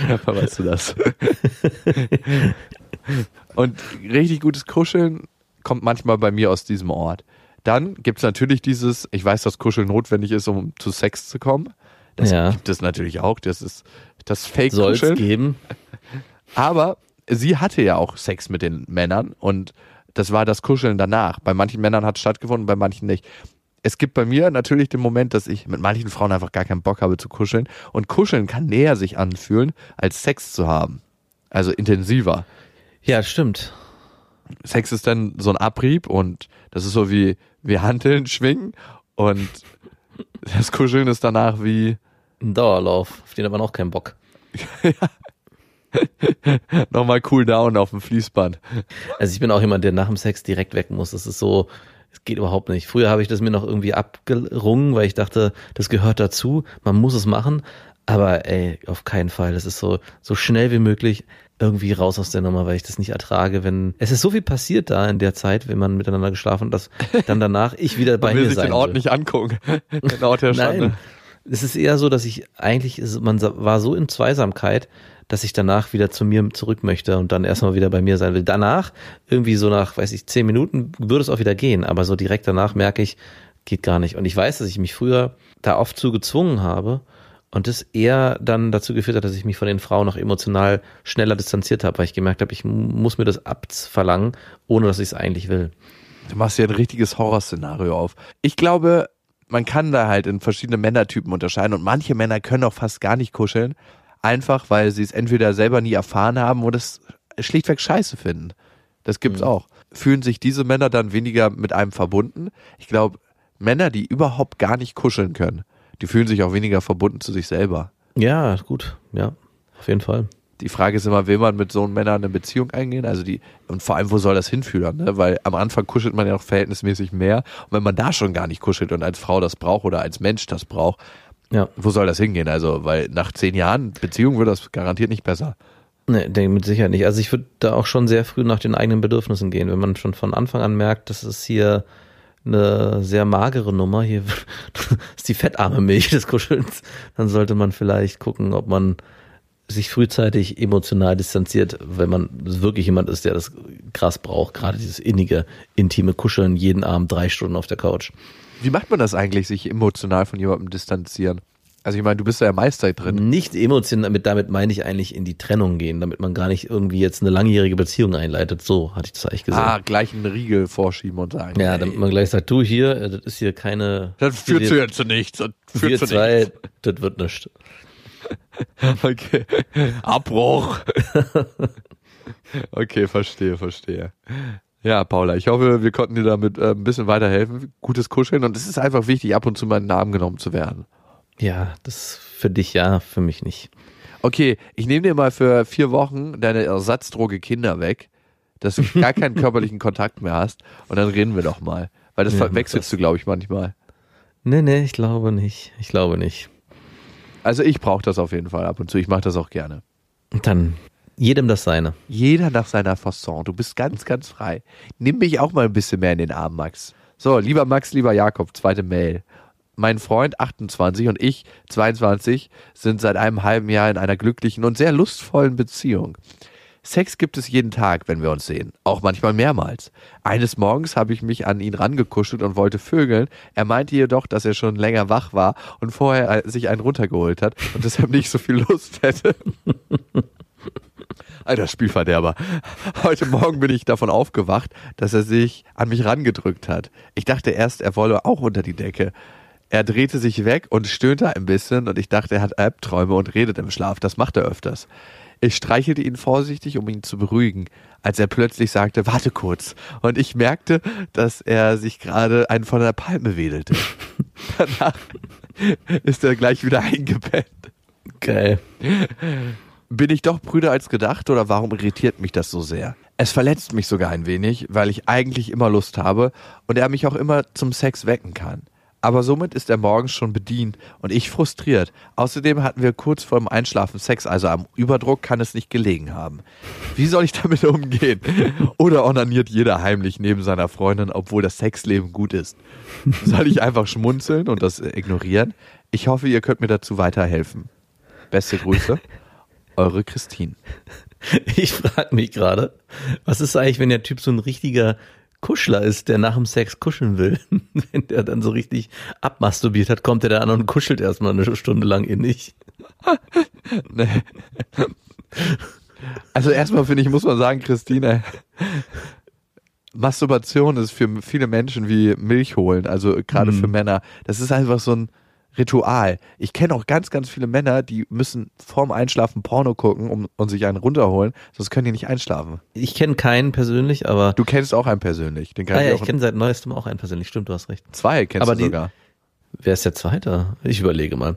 S1: Ja, weißt du das? Und richtig gutes Kuscheln kommt manchmal bei mir aus diesem Ort. Dann gibt's natürlich dieses, ich weiß, dass Kuscheln notwendig ist, um zu Sex zu kommen. Das
S2: Ja.
S1: gibt es natürlich auch. Das ist das
S2: Soll es
S1: Fake-Kuscheln.
S2: geben?
S1: Aber sie hatte ja auch Sex mit den Männern und das war das Kuscheln danach. Bei manchen Männern hat es stattgefunden, bei manchen nicht. Es gibt bei mir natürlich den Moment, dass ich mit manchen Frauen einfach gar keinen Bock habe zu kuscheln. Und kuscheln kann näher sich anfühlen, als Sex zu haben. Also intensiver.
S2: Ja, stimmt.
S1: Sex ist dann so ein Abrieb und das ist so wie, wie Hanteln schwingen und das Kuscheln ist danach wie
S2: Ein Dauerlauf, auf den hat man auch keinen Bock.
S1: nochmal cool down auf dem Fließband.
S2: Also ich bin auch jemand, der nach dem Sex direkt weg muss. Das ist so, es geht überhaupt nicht. Früher habe ich das mir noch irgendwie abgerungen, weil ich dachte, das gehört dazu, man muss es machen. Aber ey, auf keinen Fall. Das ist so, so schnell wie möglich irgendwie raus aus der Nummer, weil ich das nicht ertrage, wenn, es ist so viel passiert da in der Zeit, wenn man miteinander geschlafen hat, dass dann danach ich wieder bei
S1: Man will
S2: mir
S1: sich
S2: sein
S1: den Ort
S2: will.
S1: nicht angucken. Den Ort der Schande.
S2: Nein. Es ist eher so, dass ich eigentlich, man war so in Zweisamkeit, dass ich danach wieder zu mir zurück möchte und dann erstmal wieder bei mir sein will. Danach, irgendwie so nach, weiß ich, zehn Minuten würde es auch wieder gehen, aber so direkt danach merke ich, geht gar nicht. Und ich weiß, dass ich mich früher da oft zu gezwungen habe und das eher dann dazu geführt hat, dass ich mich von den Frauen noch emotional schneller distanziert habe, weil ich gemerkt habe, ich muss mir das abverlangen, ohne dass ich es eigentlich will.
S1: Du machst ja ein richtiges Horrorszenario auf. Ich glaube, man kann da halt in verschiedene Männertypen unterscheiden und manche Männer können auch fast gar nicht kuscheln, einfach weil sie es entweder selber nie erfahren haben oder es schlichtweg scheiße finden. Das gibt's auch. Fühlen sich diese Männer dann weniger mit einem verbunden? Ich glaube, Männer, die überhaupt gar nicht kuscheln können, die fühlen sich auch weniger verbunden zu sich selber.
S2: Ja, gut, ja, auf jeden Fall.
S1: Die Frage ist immer, will man mit so einem Männern eine Beziehung eingehen? Also die, und vor allem, wo soll das hinführen? Ne? Weil am Anfang kuschelt man ja noch verhältnismäßig mehr. Und wenn man da schon gar nicht kuschelt und als Frau das braucht oder als Mensch das braucht,
S2: Ja.
S1: wo soll das hingehen? Also, weil nach zehn Jahren Beziehung wird das garantiert nicht besser.
S2: Nee, denke mit Sicherheit nicht. Also ich würde da auch schon sehr früh nach den eigenen Bedürfnissen gehen. Wenn man schon von Anfang an merkt, das ist hier eine sehr magere Nummer, hier ist die fettarme Milch des Kuschelns, dann sollte man vielleicht gucken, ob man sich frühzeitig emotional distanziert, wenn man wirklich jemand ist, der das krass braucht. Gerade dieses innige, intime Kuscheln jeden Abend drei Stunden auf der Couch.
S1: Wie macht man das eigentlich, sich emotional von jemandem distanzieren? Also ich meine, du bist ja Meister drin.
S2: Nicht emotional, damit, damit meine ich eigentlich in die Trennung gehen, damit man gar nicht irgendwie jetzt eine langjährige Beziehung einleitet. So hatte ich das eigentlich gesagt.
S1: Ah, gleich einen Riegel vorschieben und sagen.
S2: ja,
S1: ey,
S2: damit man gleich sagt, du hier, äh, das ist hier keine.
S1: das führt zu jetzt zu nichts. Das führt
S2: Wir
S1: zu
S2: zwei,
S1: nichts.
S2: das wird nichts.
S1: Okay. Abbruch. okay, verstehe, verstehe. Ja, Paula, ich hoffe, wir konnten dir damit äh, ein bisschen weiterhelfen. Gutes Kuscheln und es ist einfach wichtig, ab und zu mal in den Arm genommen zu werden.
S2: Ja, das für dich ja, für mich nicht.
S1: Okay, ich nehme dir mal für vier Wochen deine Ersatzdroge Kinder weg, dass du gar keinen körperlichen Kontakt mehr hast und dann reden wir doch mal. Weil das
S2: Ja,
S1: verwechselst
S2: das.
S1: du, glaube ich, manchmal.
S2: Nee, nee, ich glaube nicht. Ich glaube nicht.
S1: Also ich brauche das auf jeden Fall ab und zu. Ich mache das auch gerne.
S2: Und dann jedem das seine.
S1: Jeder nach seiner Fasson. Du bist ganz, ganz frei. Nimm mich auch mal ein bisschen mehr in den Arm, Max. So, lieber Max, lieber Jakob, zweite Mail. Mein Freund 28 und ich 22 sind seit einem halben Jahr in einer glücklichen und sehr lustvollen Beziehung. Sex gibt es jeden Tag, wenn wir uns sehen, auch manchmal mehrmals. Eines Morgens habe ich mich an ihn rangekuschelt und wollte vögeln. Er meinte jedoch, dass er schon länger wach war und vorher äh, sich einen runtergeholt hat und deshalb nicht so viel Lust hätte. Alter Spielverderber. Heute Morgen bin ich davon aufgewacht, dass er sich an mich rangedrückt hat. Ich dachte erst, er wolle auch unter die Decke. Er drehte sich weg und stöhnte ein bisschen und ich dachte, er hat Albträume und redet im Schlaf. Das macht er öfters. Ich streichelte ihn vorsichtig, um ihn zu beruhigen, als er plötzlich sagte, warte kurz. Und ich merkte, dass er sich gerade einen von der Palme wedelte. Danach ist er gleich wieder eingepennt.
S2: Geil.
S1: Bin ich doch brüder als gedacht oder warum irritiert mich das so sehr? Es verletzt mich sogar ein wenig, weil ich eigentlich immer Lust habe und er mich auch immer zum Sex wecken kann. Aber somit ist er morgens schon bedient und ich frustriert. Außerdem hatten wir kurz vor dem Einschlafen Sex, also am Überdruck kann es nicht gelegen haben. Wie soll ich damit umgehen? Oder onaniert jeder heimlich neben seiner Freundin, obwohl das Sexleben gut ist? Soll ich einfach schmunzeln und das ignorieren? Ich hoffe, ihr könnt mir dazu weiterhelfen. Beste Grüße, eure Christine.
S2: Ich frage mich gerade, was ist eigentlich, wenn der Typ so ein richtiger Kuschler ist, der nach dem Sex kuscheln will? Wenn der dann so richtig abmasturbiert hat, kommt er da an und kuschelt erstmal eine Stunde lang innig.
S1: Nee. Also erstmal finde ich, muss man sagen, Christine, Masturbation ist für viele Menschen wie Milch holen, also gerade für Männer. Das ist einfach so ein Ritual. Ich kenne auch ganz, ganz viele Männer, die müssen vorm Einschlafen Porno gucken um, und sich einen runterholen, sonst können die nicht einschlafen.
S2: Ich kenne keinen persönlich, aber
S1: Du kennst auch einen persönlich. Den kann
S2: ah, ja,
S1: ich
S2: ich
S1: auch.
S2: kenne seit neuestem auch einen persönlich. Stimmt, du hast recht.
S1: zwei kennst
S2: aber
S1: du
S2: die-
S1: sogar.
S2: Wer ist der Zweite? Ich überlege mal.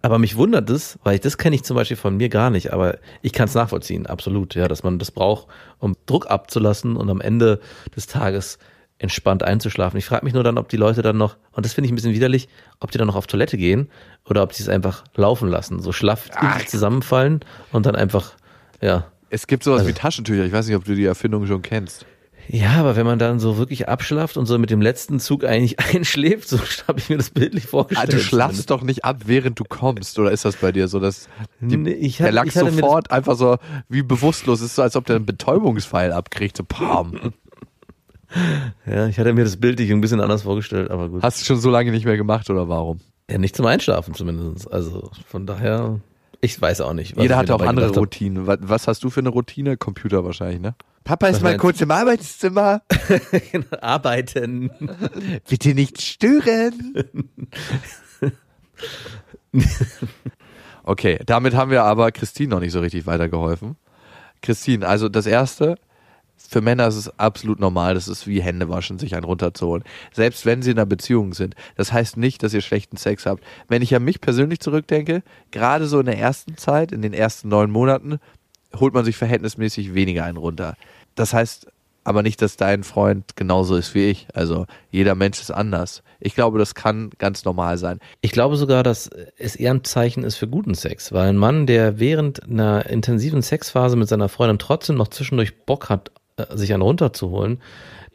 S2: Aber mich wundert es, weil ich das kenne ich zum Beispiel von mir gar nicht, aber ich kann es nachvollziehen, absolut, ja, dass man das braucht, um Druck abzulassen und am Ende des Tages entspannt einzuschlafen. Ich frage mich nur dann, ob die Leute dann noch, und das finde ich ein bisschen widerlich, ob die dann noch auf Toilette gehen oder ob die es einfach laufen lassen, so schlaff zusammenfallen und dann einfach, ja.
S1: Es gibt sowas
S2: Also-
S1: wie Taschentücher. Ich weiß nicht, ob du die Erfindung schon kennst.
S2: Ja, aber wenn man dann so wirklich abschlafft und so mit dem letzten Zug eigentlich einschläft, so habe ich mir das bildlich
S1: Ah,
S2: vorgestellt.
S1: du schlafst doch nicht ab, während du kommst, oder ist das bei dir so, dass die,
S2: Nee, ich
S1: der lag sofort einfach so wie bewusstlos ist, so als ob der einen Betäubungspfeil abkriegt, so pam.
S2: Ja, ich hatte mir das bildlich ein bisschen anders vorgestellt, aber gut.
S1: Hast du schon so lange nicht mehr gemacht oder warum?
S2: Ja, nicht zum Einschlafen zumindest. Also von daher, ich weiß auch nicht. was
S1: Jeder hat auch andere. Routinen. Was, was hast du für eine Routine? Computer wahrscheinlich, ne? Papa
S2: Was meinst du?
S1: im Arbeitszimmer.
S2: Arbeiten.
S1: Bitte nicht stören. okay, damit haben wir aber Christine noch nicht so richtig weitergeholfen. Christine, also das erste, für Männer ist es absolut normal, das ist wie Hände waschen, sich einen runterzuholen. Selbst wenn sie in einer Beziehung sind. Das heißt nicht, dass ihr schlechten Sex habt. Wenn ich an mich persönlich zurückdenke, gerade so in der ersten Zeit, in den ersten neun Monaten, holt man sich verhältnismäßig weniger einen runter. Das heißt aber nicht, dass dein Freund genauso ist wie ich. Also jeder Mensch ist anders. Ich glaube, das kann ganz normal sein.
S2: Ich glaube sogar, dass es eher ein Zeichen ist für guten Sex, weil ein Mann, der während einer intensiven Sexphase mit seiner Freundin trotzdem noch zwischendurch Bock hat, sich einen runterzuholen,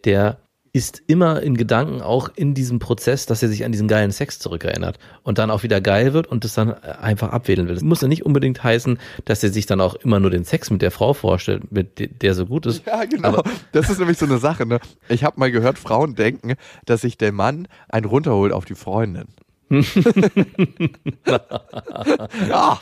S2: der ist immer in Gedanken auch in diesem Prozess, dass er sich an diesen geilen Sex zurückerinnert und dann auch wieder geil wird und das dann einfach abwählen will. Das muss ja nicht unbedingt heißen, dass er sich dann auch immer nur den Sex mit der Frau vorstellt, mit der so gut ist.
S1: Ja, genau.
S2: Aber
S1: das ist nämlich so eine Sache. Ne? Ich habe mal gehört, Frauen denken, dass sich der Mann einen runterholt auf die Freundin. ja.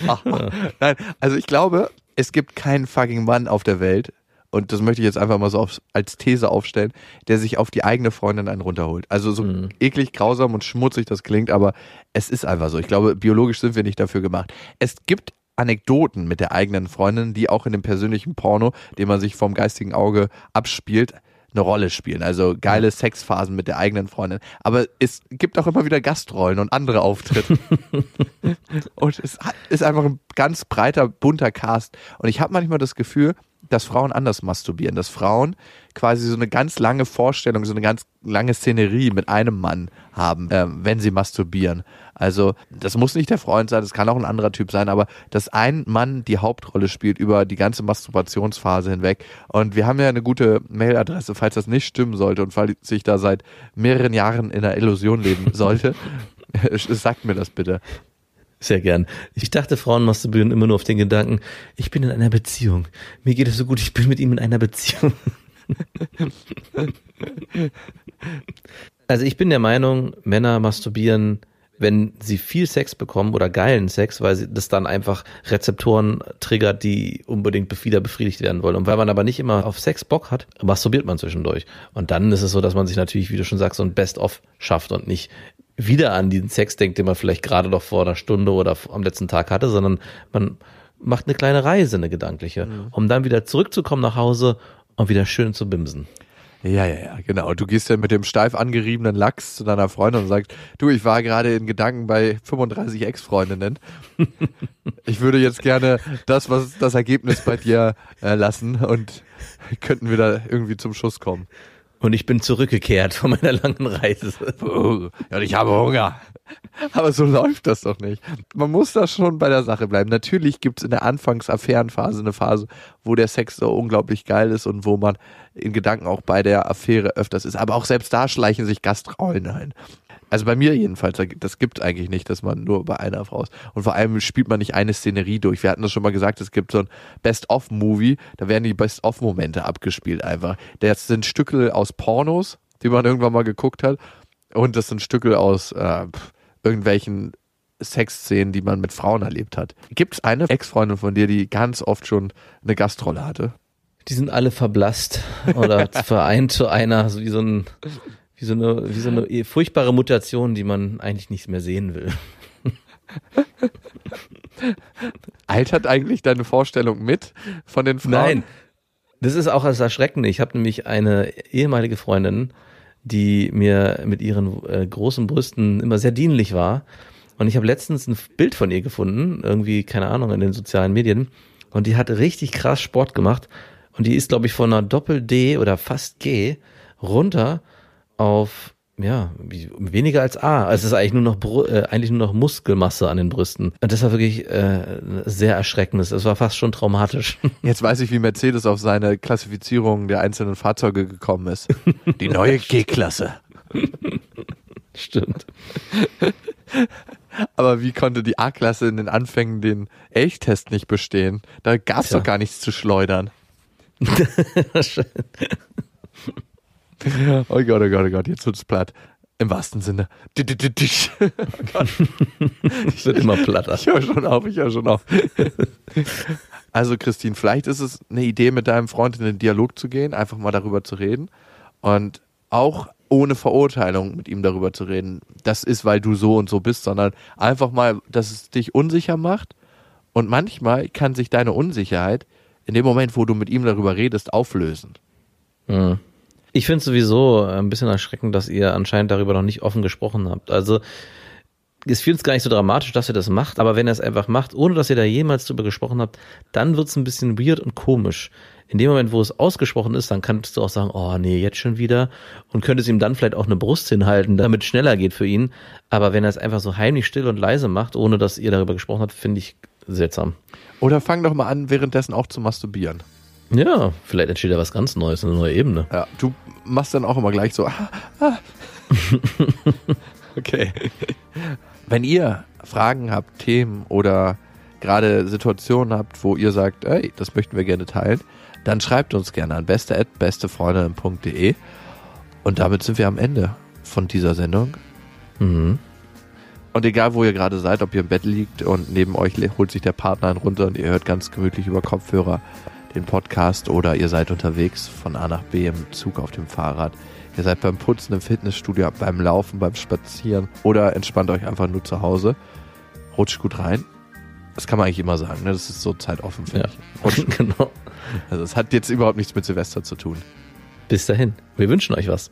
S1: Nein, also ich glaube, es gibt keinen fucking Mann auf der Welt, und das möchte ich jetzt einfach mal so auf, als These aufstellen, der sich auf die eigene Freundin einen runterholt. Also so
S2: Mhm.
S1: eklig, grausam und schmutzig das klingt, aber es ist einfach so. Ich glaube, biologisch sind wir nicht dafür gemacht. Es gibt Anekdoten mit der eigenen Freundin, die auch in dem persönlichen Porno, den man sich vom geistigen Auge abspielt, eine Rolle spielen. Also geile Sexphasen mit der eigenen Freundin. Aber es gibt auch immer wieder Gastrollen und andere Auftritte. und es ist einfach ein ganz breiter, bunter Cast. Und ich habe manchmal das Gefühl, dass Frauen anders masturbieren, dass Frauen quasi so eine ganz lange Vorstellung, so eine ganz lange Szenerie mit einem Mann haben, ähm, wenn sie masturbieren. Also das muss nicht der Freund sein, das kann auch ein anderer Typ sein, aber dass ein Mann die Hauptrolle spielt über die ganze Masturbationsphase hinweg. Und wir haben ja eine gute Mailadresse, falls das nicht stimmen sollte und falls ich da seit mehreren Jahren in einer Illusion leben sollte, sagt mir das bitte.
S2: Sehr gern. Ich dachte, Frauen masturbieren immer nur auf den Gedanken, ich bin in einer Beziehung. Mir geht es so gut, ich bin mit ihm in einer Beziehung. also ich bin der Meinung, Männer masturbieren, wenn sie viel Sex bekommen oder geilen Sex, weil sie das dann einfach Rezeptoren triggert, die unbedingt wieder befriedigt werden wollen. Und weil man aber nicht immer auf Sex Bock hat, masturbiert man zwischendurch. Und dann ist es so, dass man sich natürlich, wie du schon sagst, so ein Best-of schafft und nicht wieder an diesen Sex denkt, den man vielleicht gerade noch vor einer Stunde oder am letzten Tag hatte, sondern man macht eine kleine Reise, eine gedankliche, um dann wieder zurückzukommen nach Hause und wieder schön zu bimsen.
S1: Ja, ja, ja, genau. Du gehst ja mit dem steif angeriebenen Lachs zu deiner Freundin und sagst, du, ich war gerade in Gedanken bei 35 Ex-Freundinnen. Ich würde jetzt gerne das, was das Ergebnis bei dir äh, lassen und könnten wir da irgendwie zum Schuss kommen.
S2: Und ich bin zurückgekehrt von meiner langen Reise.
S1: Und ich habe Hunger. Aber so läuft das doch nicht. Man muss da schon bei der Sache bleiben. Natürlich gibt's in der Anfangs-Affärenphase eine Phase, wo der Sex so unglaublich geil ist und wo man in Gedanken auch bei der Affäre öfters ist. Aber auch selbst da schleichen sich Gastrollen ein. Also bei mir jedenfalls, das gibt eigentlich nicht, dass man nur bei einer Frau ist. Und vor allem spielt man nicht eine Szenerie durch. Wir hatten das schon mal gesagt, es gibt so ein Best-of-Movie, da werden die Best-of-Momente abgespielt einfach. Das sind Stücke aus Pornos, die man irgendwann mal geguckt hat. Und das sind Stücke aus äh, irgendwelchen Sexszenen, die man mit Frauen erlebt hat. Gibt es eine Ex-Freundin von dir, die ganz oft schon eine Gastrolle hatte?
S2: Die sind alle verblasst oder vereint zu einer, so wie so ein, wie so eine, wie so eine furchtbare Mutation, die man eigentlich nicht mehr sehen will.
S1: Altert eigentlich deine Vorstellung mit von den Frauen?
S2: Nein, das ist auch das Erschreckende. Ich habe nämlich eine ehemalige Freundin, die mir mit ihren äh, großen Brüsten immer sehr dienlich war. Und ich habe letztens ein Bild von ihr gefunden, irgendwie, keine Ahnung, in den sozialen Medien. Und die hat richtig krass Sport gemacht. Und die ist, glaube ich, von einer Doppel-D oder fast G runter auf, ja, weniger als A. Also es ist eigentlich nur noch, Bru- äh, eigentlich nur noch Muskelmasse an den Brüsten. Und das war wirklich äh, sehr erschreckend. Das war fast schon traumatisch.
S1: Jetzt weiß ich, wie Mercedes auf seine Klassifizierung der einzelnen Fahrzeuge gekommen ist. Die neue G-Klasse.
S2: Stimmt.
S1: Aber wie konnte die A-Klasse in den Anfängen den Elchtest nicht bestehen? Da gab's
S2: Tja.
S1: doch gar nichts zu schleudern. Oh Gott, oh Gott, oh Gott, jetzt wird's platt. Im wahrsten Sinne. Oh.
S2: Es wird immer platter.
S1: Ich höre schon auf, ich höre schon auf. Also Christine, vielleicht ist es eine Idee, mit deinem Freund in den Dialog zu gehen, einfach mal darüber zu reden und auch ohne Verurteilung mit ihm darüber zu reden. Das ist, weil du so und so bist, sondern einfach mal, dass es dich unsicher macht und manchmal kann sich deine Unsicherheit in dem Moment, wo du mit ihm darüber redest, auflösen.
S2: Mhm. Ich finde sowieso ein bisschen erschreckend, dass ihr anscheinend darüber noch nicht offen gesprochen habt. Also es fühlt es gar nicht so dramatisch, dass ihr das macht, aber wenn ihr es einfach macht, ohne dass ihr da jemals drüber gesprochen habt, dann wird es ein bisschen weird und komisch. In dem Moment, wo es ausgesprochen ist, dann kannst du auch sagen, oh nee, jetzt schon wieder und könntest ihm dann vielleicht auch eine Brust hinhalten, damit es schneller geht für ihn. Aber wenn er es einfach so heimlich still und leise macht, ohne dass ihr darüber gesprochen habt, finde ich seltsam.
S1: Oder fang doch mal an, währenddessen auch zu masturbieren.
S2: Ja, vielleicht entsteht da was ganz Neues, eine neue Ebene.
S1: Ja, du machst dann auch immer gleich so. Ah, ah. okay. Wenn ihr Fragen habt, Themen oder gerade Situationen habt, wo ihr sagt, ey, das möchten wir gerne teilen, dann schreibt uns gerne an beste@bestefreundinnen.de und damit sind wir am Ende von dieser Sendung.
S2: Mhm.
S1: Und egal, wo ihr gerade seid, ob ihr im Bett liegt und neben euch holt sich der Partner einen runter und ihr hört ganz gemütlich über Kopfhörer den Podcast oder ihr seid unterwegs von A nach B im Zug auf dem Fahrrad. Ihr seid beim Putzen im Fitnessstudio, beim Laufen, beim Spazieren oder entspannt euch einfach nur zu Hause. Rutscht gut rein. Das kann man eigentlich immer sagen, ne? Das ist so zeitoffen, finde
S2: Ja,
S1: ich. Rutscht.
S2: genau.
S1: Also es hat jetzt überhaupt nichts mit Silvester zu tun.
S2: Bis dahin. Wir wünschen euch was.